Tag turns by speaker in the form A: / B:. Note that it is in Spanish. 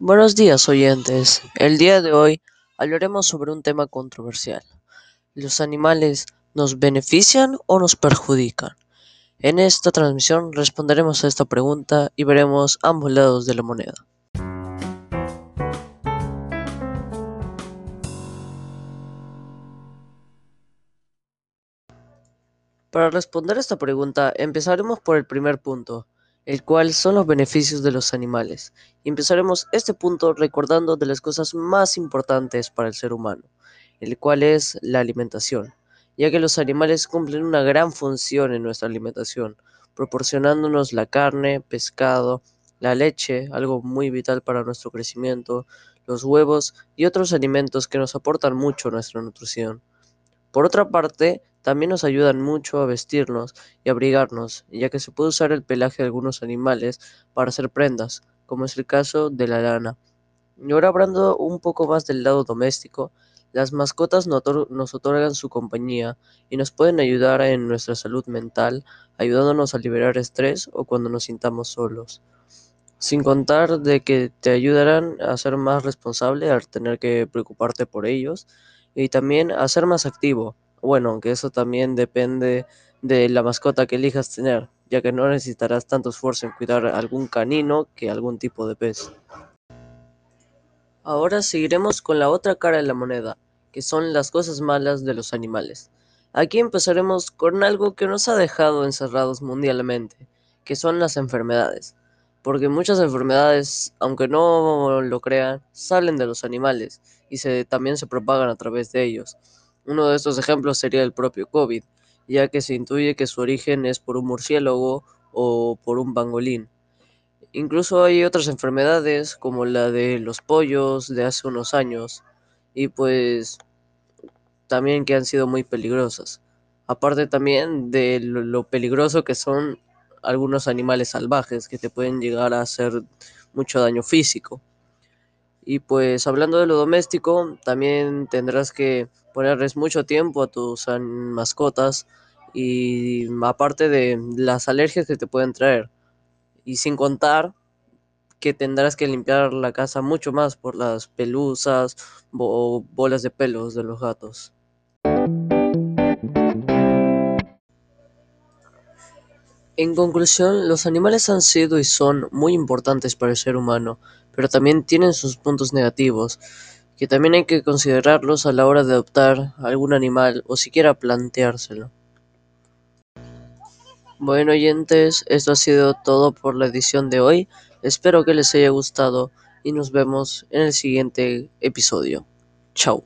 A: Buenos días oyentes, el día de hoy hablaremos sobre un tema controversial. ¿Los animales nos benefician o nos perjudican? En esta transmisión responderemos a esta pregunta y veremos ambos lados de la moneda. Para responder esta pregunta empezaremos por el primer punto, el cual son los beneficios de los animales. Y empezaremos este punto recordando de las cosas más importantes para el ser humano, el cual es la alimentación, ya que los animales cumplen una gran función en nuestra alimentación, proporcionándonos la carne, pescado, la leche, algo muy vital para nuestro crecimiento, los huevos y otros alimentos que nos aportan mucho nuestra nutrición. Por otra parte, también nos ayudan mucho a vestirnos y abrigarnos, ya que se puede usar el pelaje de algunos animales para hacer prendas, como es el caso de la lana. Y ahora hablando un poco más del lado doméstico, las mascotas nos otorgan su compañía y nos pueden ayudar en nuestra salud mental, ayudándonos a liberar estrés o cuando nos sintamos solos. Sin contar de que te ayudarán a ser más responsable al tener que preocuparte por ellos y también a ser más activo, bueno, aunque eso también depende de la mascota que elijas tener, ya que no necesitarás tanto esfuerzo en cuidar algún canino que algún tipo de pez. Ahora seguiremos con la otra cara de la moneda, que son las cosas malas de los animales. Aquí empezaremos con algo que nos ha dejado encerrados mundialmente, que son las enfermedades. Porque muchas enfermedades, aunque no lo crean, salen de los animales y se, también se propagan a través de ellos. Uno de estos ejemplos sería el propio COVID, ya que se intuye que su origen es por un murciélago o por un pangolín. Incluso hay otras enfermedades como la de los pollos de hace unos años y pues también que han sido muy peligrosas. Aparte también de lo, peligroso que son algunos animales salvajes que te pueden llegar a hacer mucho daño físico. Y pues hablando de lo doméstico, también tendrás que ponerles mucho tiempo a tus mascotas y aparte de las alergias que te pueden traer. Y sin contar que tendrás que limpiar la casa mucho más por las pelusas o bolas de pelos de los gatos. En conclusión, los animales han sido y son muy importantes para el ser humano, pero también tienen sus puntos negativos, que también hay que considerarlos a la hora de adoptar algún animal o siquiera planteárselo. Bueno oyentes, esto ha sido todo por la edición de hoy, espero que les haya gustado y nos vemos en el siguiente episodio. Chao.